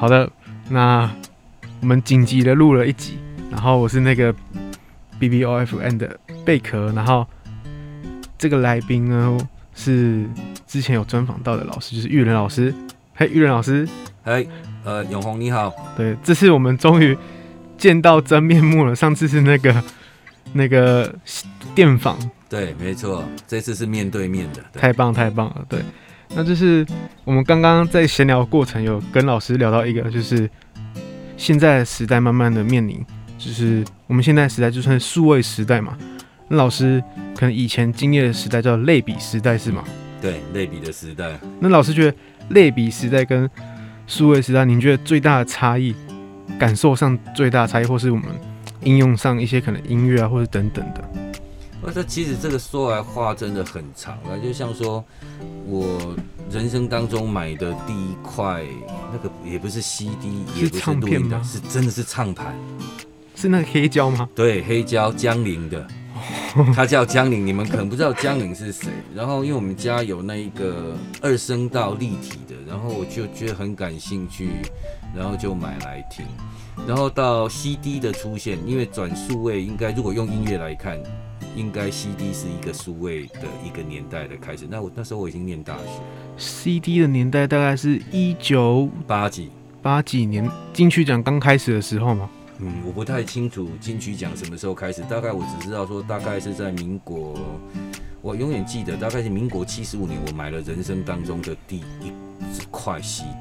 好的，那我们紧急的录了一集，然后我是那个 B B O F N 的贝壳，然后这个来宾呢是之前有专访到的老师，就是玉人老师。嘿，玉人老师，嘿，呃，永红你好，对，这次我们终于见到真面目了。上次是那个那个电访，对，没错，这次是面对面的，太棒太棒了，对。那就是我们刚刚在闲聊过程有跟老师聊到一个，就是现在的时代慢慢的面临，就是我们现在时代就算数位时代嘛。那老师可能以前经历的时代叫类比时代是吗？对，类比的时代。那老师觉得类比时代跟数位时代，您觉得最大的差异，感受上最大差异，或是我们应用上一些可能音乐啊，或者等等的？那这其实这个说来话真的很长啊，就像说。我人生当中买的第一块，那个也不是 CD，也不是录音的，是真的是唱盘，是那个黑胶吗？对，黑胶江铃的，他叫江铃，你们可能不知道江铃是谁。然后因为我们家有那一个二声道立体的，然后我就觉得很感兴趣，然后就买来听。然后到 CD 的出现，因为转数位应该如果用音乐来看。应该 CD 是一个数位的一个年代的开始。那我那时候我已经念大学，CD 的年代大概是一九八几八几年，金曲奖刚开始的时候吗？嗯，我不太清楚金曲奖什么时候开始，大概我只知道说大概是在民国，我永远记得大概是民国七十五年，我买了人生当中的第一块 CD，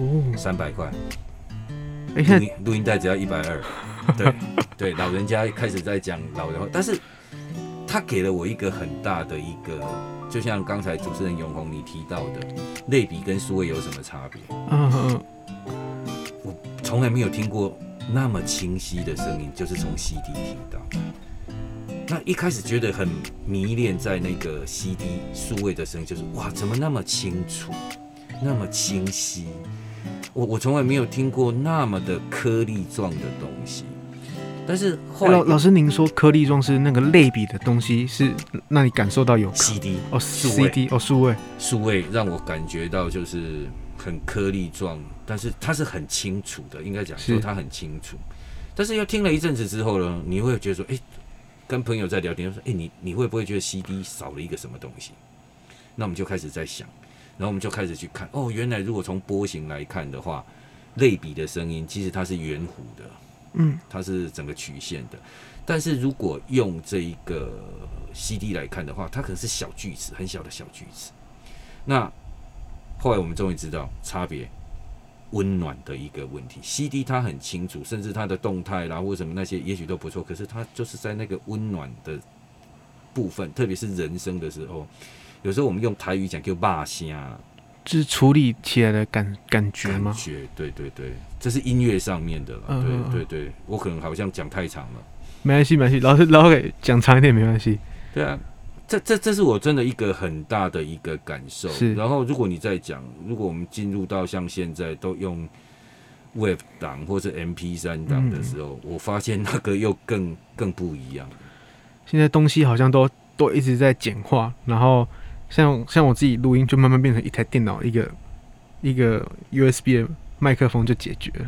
哦，三百块，录音录音带只要一百二，对 对，老人家开始在讲老人话，但是。他给了我一个很大的一个，就像刚才主持人永红你提到的，类比跟数位有什么差别？嗯嗯，我从来没有听过那么清晰的声音，就是从 CD 听到。那一开始觉得很迷恋在那个 CD 数位的声音，就是哇，怎么那么清楚，那么清晰？我我从来没有听过那么的颗粒状的东西。但是后来老老师，您说颗粒状是那个类比的东西，是让你感受到有 CD 哦，CD 哦，数位数位让我感觉到就是很颗粒状，但是它是很清楚的，应该讲说它很清楚。但是又听了一阵子之后呢，你会觉得说，哎，跟朋友在聊天说，哎，你你会不会觉得 CD 少了一个什么东西？那我们就开始在想，然后我们就开始去看，哦，原来如果从波形来看的话，类比的声音其实它是圆弧的。嗯，它是整个曲线的，但是如果用这一个 CD 来看的话，它可是小锯齿，很小的小锯齿。那后来我们终于知道差别，温暖的一个问题。CD 它很清楚，甚至它的动态啦或什么那些也许都不错，可是它就是在那个温暖的部分，特别是人声的时候，有时候我们用台语讲叫骂声。是处理起来的感感觉吗？感觉，对对对，这是音乐上面的了。嗯、对对对，我可能好像讲太长了。没关系，没关系，老师老给讲长一点没关系。对啊，这这这是我真的一个很大的一个感受。是。然后，如果你再讲，如果我们进入到像现在都用 Web 档或者 MP 三档的时候，嗯，我发现那个又更更不一样。现在东西好像都都一直在简化，然后。像像我自己录音，就慢慢变成一台电脑，一个一个 USB 的麦克风就解决了。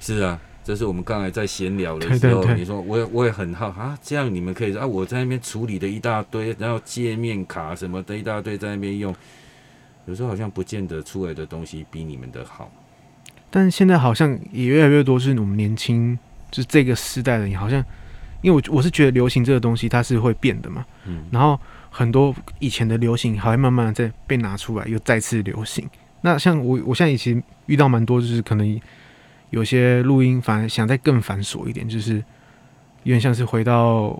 是啊，这是我们刚才在闲聊的时候，对对对，你说我也我也很好啊，这样你们可以啊，我在那边处理的一大堆，然后界面卡什么的一大堆在那边用，有时候好像不见得出来的东西比你们的好。但是现在好像也越来越多是我们年轻，就是这个时代的人，好像因为我我是觉得流行这个东西它是会变的嘛，嗯，然后。很多以前的流行还会慢慢的在被拿出来，又再次流行。那像我，我现在以前遇到蛮多，就是可能有些录音反而想再更繁琐一点，就是有点像是回到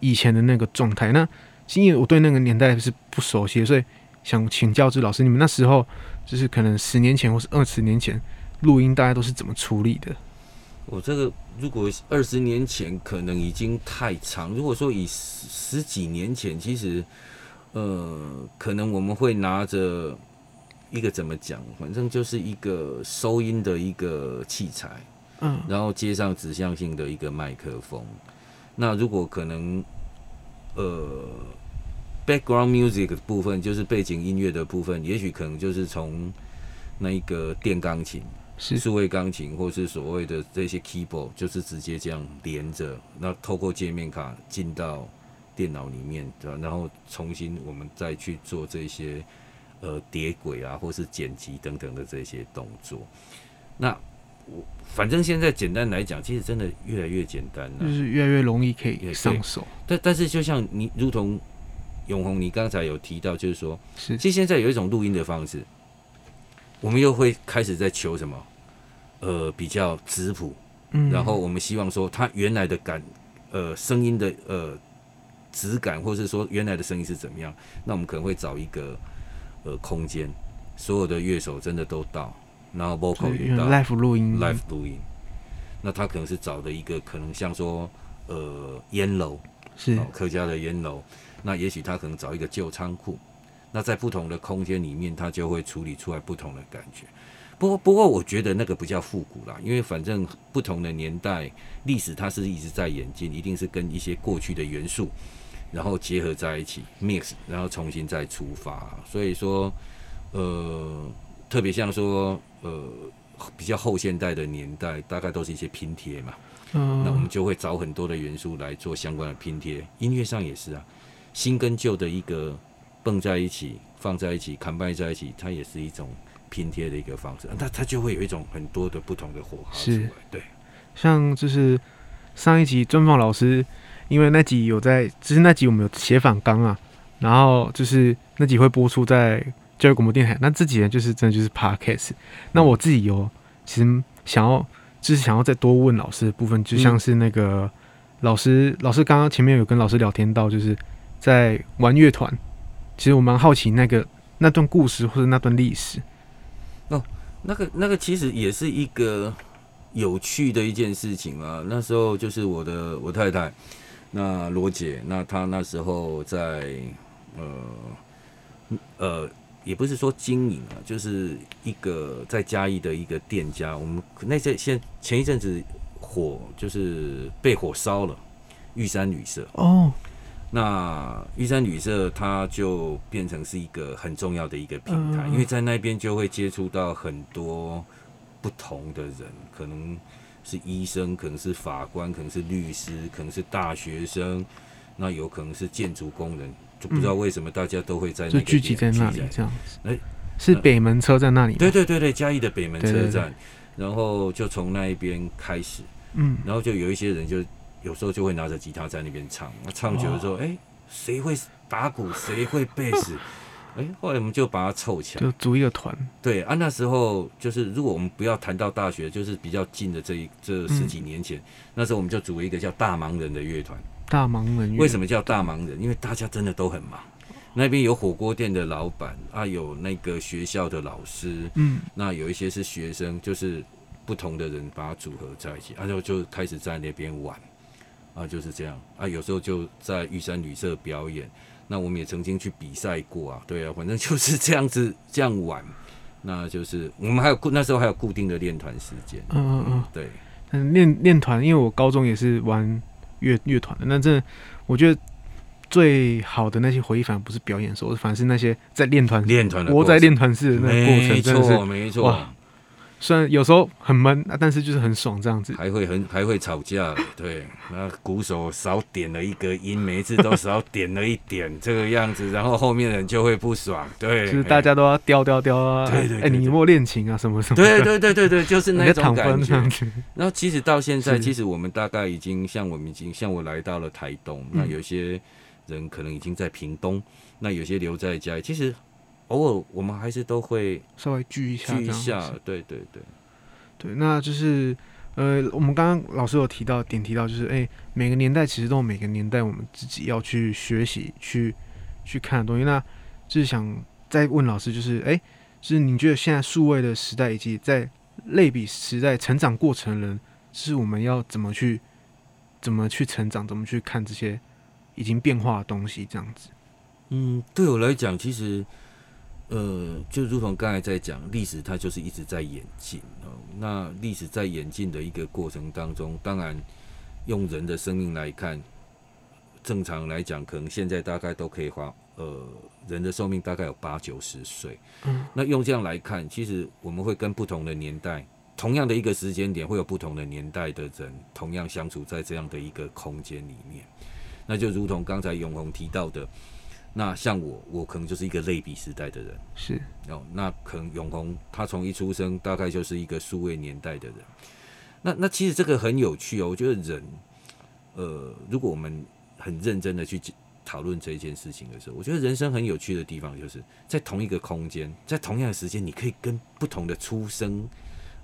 以前的那个状态。那因为我对那个年代是不熟悉，所以想请教之老师，你们那时候就是可能十年前或是二十年前录音，大家都是怎么处理的？我这个如果二十年前可能已经太长，如果说以十十几年前，其实呃，可能我们会拿着一个怎么讲，反正就是一个收音的一个器材，嗯，然后接上指向性的一个麦克风。那如果可能，呃，background music 的部分就是背景音乐的部分，也许可能就是从那一个电钢琴。数位钢琴或是所谓的这些 keyboard，就是直接这样连着，那透过界面卡进到电脑里面，对吧？然后重新我们再去做这些呃叠轨啊，或是剪辑等等的这些动作。那我反正现在简单来讲，其实真的越来越简单了，就是越来越容易可以上手。但但是就像你，如同永红，你刚才有提到，就是说，是其实现在有一种录音的方式，我们又会开始在求什么？呃，比较质朴，嗯，然后我们希望说，它原来的感，呃，声音的呃质感，或者是说原来的声音是怎么样？那我们可能会找一个呃空间，所有的乐手真的都到，然后 vocal 也到，live 录音，live 录音。那他可能是找的一个，可能像说呃烟楼，是客家的烟楼。那也许他可能找一个旧仓库，那在不同的空间里面，它就会处理出来不同的感觉。不过，不过，我觉得那个不叫复古啦，因为反正不同的年代历史，它是一直在演进，一定是跟一些过去的元素，然后结合在一起 mix，然后重新再出发。所以说，呃，特别像说，呃，比较后现代的年代，大概都是一些拼贴嘛。嗯。那我们就会找很多的元素来做相关的拼贴。音乐上也是啊，新跟旧的一个蹦在一起，放在一起，combine 在一起，它也是一种。拼贴的一个方式，那它就会有一种很多的不同的火花出来。对，像就是上一集专访老师，因为那集有在，就是那集我们有写反纲啊，然后就是那集会播出在教育广播电台。那这几年就是真的就是 Podcast。那我自己有其实想要，就是想要再多问老师的部分，就像是那个老师，嗯、老师刚刚前面有跟老师聊天到，就是在玩乐团，其实我蛮好奇那个那段故事或者那段历史。哦，那个那个其实也是一个有趣的一件事情啊。那时候就是我的我太太，那罗姐，那她那时候在呃呃，也不是说经营啊，就是一个在嘉义的一个店家。我们那些现前一阵子火就是被火烧了，玉山旅社哦。那玉山旅社，它就变成是一个很重要的一个平台，因为在那边就会接触到很多不同的人，可能是医生，可能是法官，可能是律师，可能是大学生，那有可能是建筑工人，就不知道为什么大家都会在那聚集在那里这样子。哎，是北门车站那里？对对对对，嘉义的北门车站，然后就从那一边开始，嗯，然后就有一些人就。有时候就会拿着吉他在那边唱，唱久了之后，哎、哦，谁会打鼓，谁会贝斯，哎，后来我们就把它凑起来，就组一个团。对啊，那时候就是如果我们不要谈到大学，就是比较近的这一这十几年前，嗯、那时候我们就组了一个叫大忙人的乐团。大忙人，为什么叫大忙人？因为大家真的都很忙。那边有火锅店的老板啊，有那个学校的老师，嗯，那有一些是学生，就是不同的人把它组合在一起，然后就开始在那边玩。啊，就是这样。啊，有时候就在玉山旅社表演，那我们也曾经去比赛过啊，对啊，反正就是这样子这样玩，那就是我们还有固那时候还有固定的练团时间，嗯嗯嗯，对，嗯练练团，因为我高中也是玩乐乐团的，那这我觉得最好的那些回忆，反而不是表演的时候，反而是那些在练团练团的，我在练团室的那个过程，没错没错。虽然有时候很闷，但是就是很爽这样子。还会很还会吵架，对，那鼓手少点了一个音，每一次都少点了一点 这个样子，然后后面人就会不爽，对，就是大家都要调调调啊，对对，哎，你有没有练琴啊？什么什么？对对对对对，就是那种感觉。然后其实到现在，其实我们大概已经像我们已经像我来到了台东，那有些人可能已经在屏东，那有些留在家里，其实。偶尔我们还是都会稍微聚一下，聚一下，对对对，对，那就是呃，我们刚刚老师有提到点提到，就是哎、欸，每个年代其实都有每个年代我们自己要去学习、去去看的东西。那就是想再问老师，就是哎、欸，就是你觉得现在数位的时代以及在类比时代成长过程的人，是我们要怎么去怎么去成长，怎么去看这些已经变化的东西？这样子，嗯，对我来讲，其实。呃，就如同刚才在讲，历史它就是一直在演进哦。那历史在演进的一个过程当中，当然用人的生命来看，正常来讲，可能现在大概都可以花呃，人的寿命大概有八九十岁。嗯，那用这样来看，其实我们会跟不同的年代同样的一个时间点，会有不同的年代的人，同样相处在这样的一个空间里面。那就如同刚才永红提到的，那像我，我可能就是一个类比时代的人，是哦。那可能永红他从一出生，大概就是一个数位年代的人。那那其实这个很有趣哦，我觉得人，呃，如果我们很认真的去讨论这一件事情的时候，我觉得人生很有趣的地方，就是在同一个空间，在同样的时间，你可以跟不同的出生。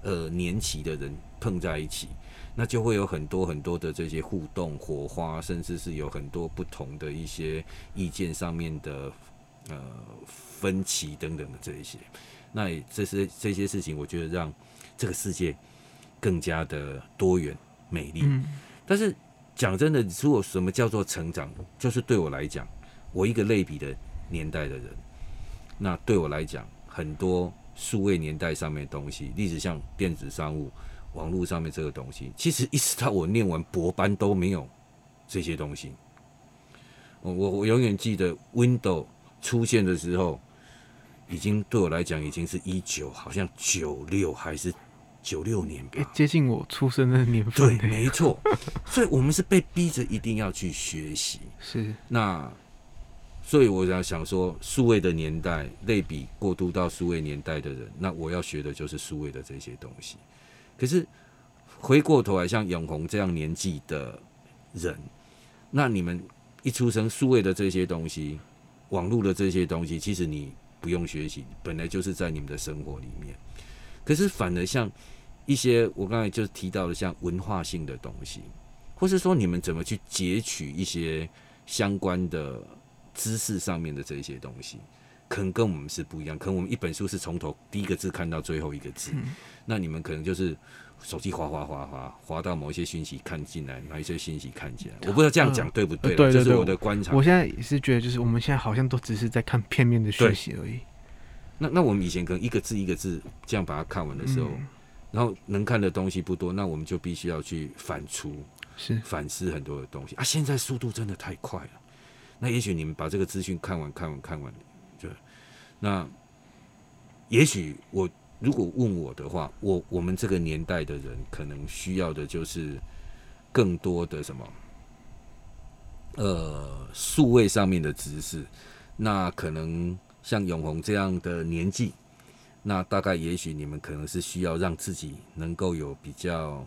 呃，年期的人碰在一起，那就会有很多很多的这些互动、火花，甚至是有很多不同的一些意见上面的呃分歧等等的这一些。那这些这些事情，我觉得让这个世界更加的多元美丽。嗯。但是讲真的，如果什么叫做成长，就是对我来讲，我一个类比的年代的人，那对我来讲，很多。数位年代上面的东西，例子像电子商务、网络上面这个东西，其实一直到我念完博班都没有这些东西。我我永远记得 Windows 出现的时候，已经对我来讲已经是一九，好像九六还是九六年吧，接近我出生的年份。对，没错。所以我们是被逼着一定要去学习。是。那。所以我要想说，数位的年代类比过渡到数位年代的人，那我要学的就是数位的这些东西。可是回过头来，像永红这样年纪的人，那你们一出生，数位的这些东西，网络的这些东西，其实你不用学习，本来就是在你们的生活里面。可是反而像一些我刚才就提到的，像文化性的东西，或是说你们怎么去截取一些相关的。知识上面的这些东西，可能跟我们是不一样。可能我们一本书是从头第一个字看到最后一个字，嗯、那你们可能就是手机滑滑滑滑滑到某一些讯息看进来，哪一些讯息看进来。我不知道这样讲对不对，这是我的观察。我现在也是觉得，就是我们现在好像都只是在看片面的讯息而已。那那我们以前可能一个字一个字这样把它看完的时候，嗯、然后能看的东西不多，那我们就必须要去反刍，是反思很多的东西啊。现在速度真的太快了。那也许你们把这个资讯看完、看完、看完，就那也许我如果问我的话，我我们这个年代的人可能需要的就是更多的什么，呃，数位上面的知识。那可能像永红这样的年纪，那大概也许你们可能是需要让自己能够有比较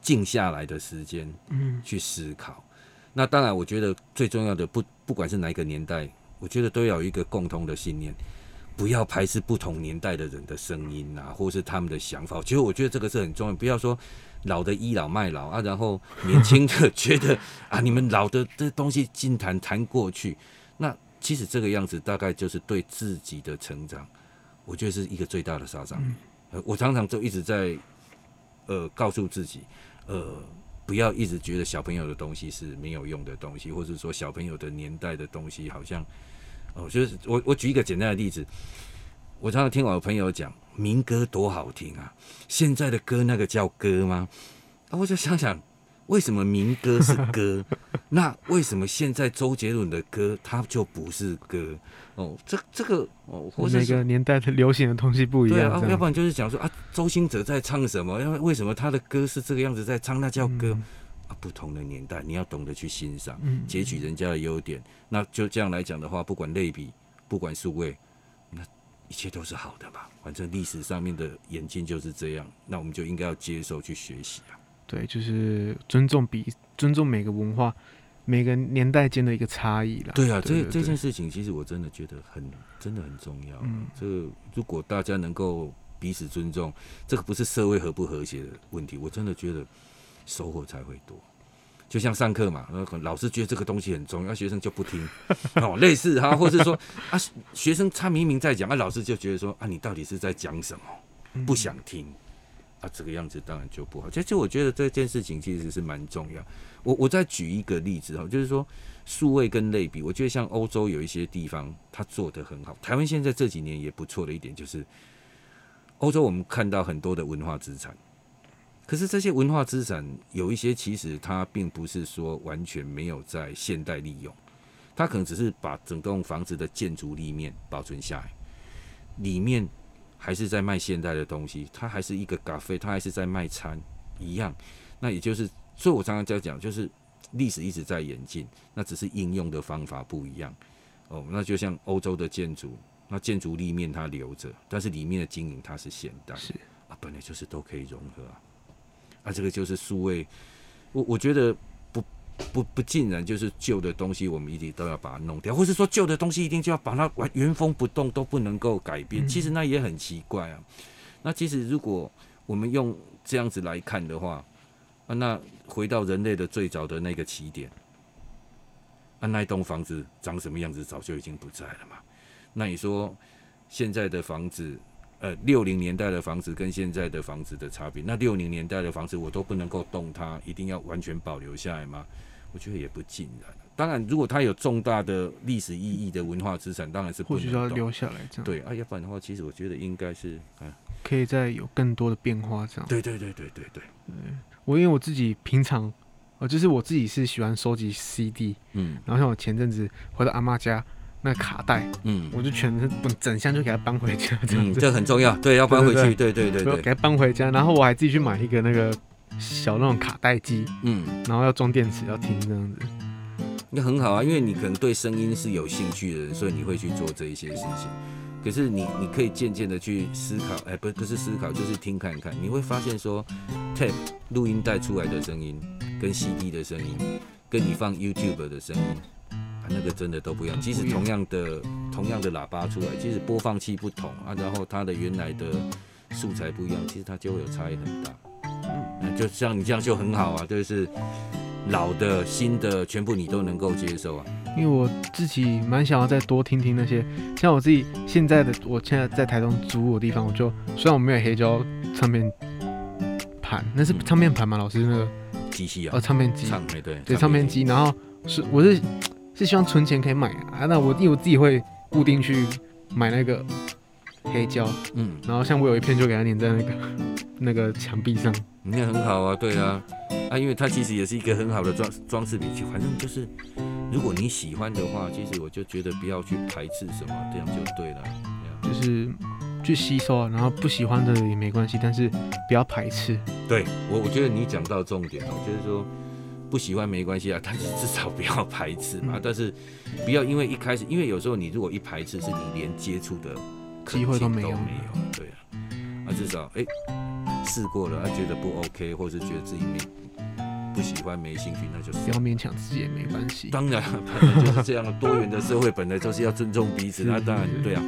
静下来的时间，嗯，去思考。那当然，我觉得最重要的不不管是哪一个年代，我觉得都要有一个共同的信念，不要排斥不同年代的人的声音啊，或是他们的想法。其实我觉得这个是很重要，不要说老的倚老卖老啊，然后年轻的 觉得啊，你们老的这东西尽谈谈过去。那其实这个样子大概就是对自己的成长，我觉得是一个最大的杀伤。呃，我常常就一直在呃告诉自己，呃。不要一直觉得小朋友的东西是没有用的东西，或者说小朋友的年代的东西好像，哦，就是我我举一个简单的例子，我常常听我的朋友讲民歌多好听啊，现在的歌那个叫歌吗？啊，我就想想。为什么民歌是歌？那为什么现在周杰伦的歌他就不是歌？哦，这这个哦，或者每个年代的流行的东西不一样。对啊，要不然就是讲说啊，周兴哲在唱什么？因为为什么他的歌是这个样子在唱？那叫歌、嗯、啊。不同的年代，你要懂得去欣赏，截取人家的优点。那就这样来讲的话，不管类比，不管数位，那一切都是好的吧。反正历史上面的演进就是这样，那我们就应该要接受去学习啊。对，就是尊重比尊重每个文化、每个年代间的一个差异啦。对啊，对对对，这这件事情其实我真的觉得很真的很重要。嗯，这个如果大家能够彼此尊重，这个不是社会和不和谐的问题，我真的觉得收获才会多。就像上课嘛，老师觉得这个东西很重要，学生就不听 哦，类似哈，或者是说啊，学生他明明在讲，啊，老师就觉得说啊，你到底是在讲什么？不想听。啊，这个样子当然就不好。其实我觉得这件事情其实是蛮重要。我我再举一个例子哈，就是说数位跟类比，我觉得像欧洲有一些地方它做得很好。台湾现在这几年也不错的一点就是，欧洲我们看到很多的文化资产，可是这些文化资产有一些其实它并不是说完全没有在现代利用，它可能只是把整栋房子的建筑立面保存下来，里面。还是在卖现代的东西，它还是一个咖啡，它还是在卖餐一样。那也就是，所以我常常在讲，就是历史一直在演进，那只是应用的方法不一样。哦，那就像欧洲的建筑，那建筑立面它留着，但是里面的经营它是现代，是啊，本来就是都可以融合啊。啊，这个就是数位，我我觉得。不不尽然就是旧的东西，我们一定都要把它弄掉，或是说旧的东西一定就要把它完原封不动，都不能够改变。其实那也很奇怪啊。那其实如果我们用这样子来看的话，啊，那回到人类的最早的那个起点，啊，那栋房子长什么样子早就已经不在了嘛。那你说现在的房子，呃，六零年代的房子跟现在的房子的差别，那六零年代的房子我都不能够动它，一定要完全保留下来吗？我觉得也不尽然。当然，如果它有重大的历史意义的文化资产，当然是不或许要留下来这样。对啊，要不然的话，其实我觉得应该是啊，可以再有更多的变化这样。对对对对对对。我因为我自己平常，呃，就是我自己是喜欢收集 CD，嗯，然后像我前阵子回到阿妈家，那卡带，嗯，我就全整箱就给它搬回家这样子。这很重要，对，要搬回去，对对对对，给它搬回家，然后我还自己去买一个那个。小那种卡带机，嗯，然后要装电池，要听这样子，那很好啊，因为你可能对声音是有兴趣的人，所以你会去做这一些事情。可是你你可以渐渐的去思考，哎，不不是思考，就是听看看，你会发现说，tape 录音带出来的声音跟 CD 的声音，跟你放 YouTube 的声音，啊，那个真的都不一样。即使同样的同样的喇叭出来，即使播放器不同啊，然后它的原来的素材不一样，其实它就会有差异很大。嗯就像你这样就很好啊，就是老的、新的，全部你都能够接受啊。因为我自己蛮想要再多听听那些，像我自己现在的，我现在在台中租的地方，我就虽然我没有黑胶唱片盘，那是唱片盘吗？老师那个机器啊？哦，唱片机，唱对对，对唱片机。然后是我是是希望存钱可以买啊，那我因为我自己会固定去买那个黑胶，嗯，然后像我有一片就给它粘在那个 那个墙壁上。那很好啊，对啊，啊，因为它其实也是一个很好的装装饰品，反正就是如果你喜欢的话，其实我就觉得不要去排斥什么，这样就对了，就是去吸收啊，然后不喜欢的也没关系，但是不要排斥。对我，我觉得你讲到重点了，就是说不喜欢没关系啊，但是至少不要排斥嘛，嗯、但是不要因为一开始，因为有时候你如果一排斥，是你连接触的机会都没有，没有，对啊，啊，至少哎。欸试过了，他觉得不 OK，或是觉得自己没不喜欢、没兴趣，那就不要勉强自己也没关系。当然，本来就是这样，多元的社会本来就是要尊重彼此，那当然对啊。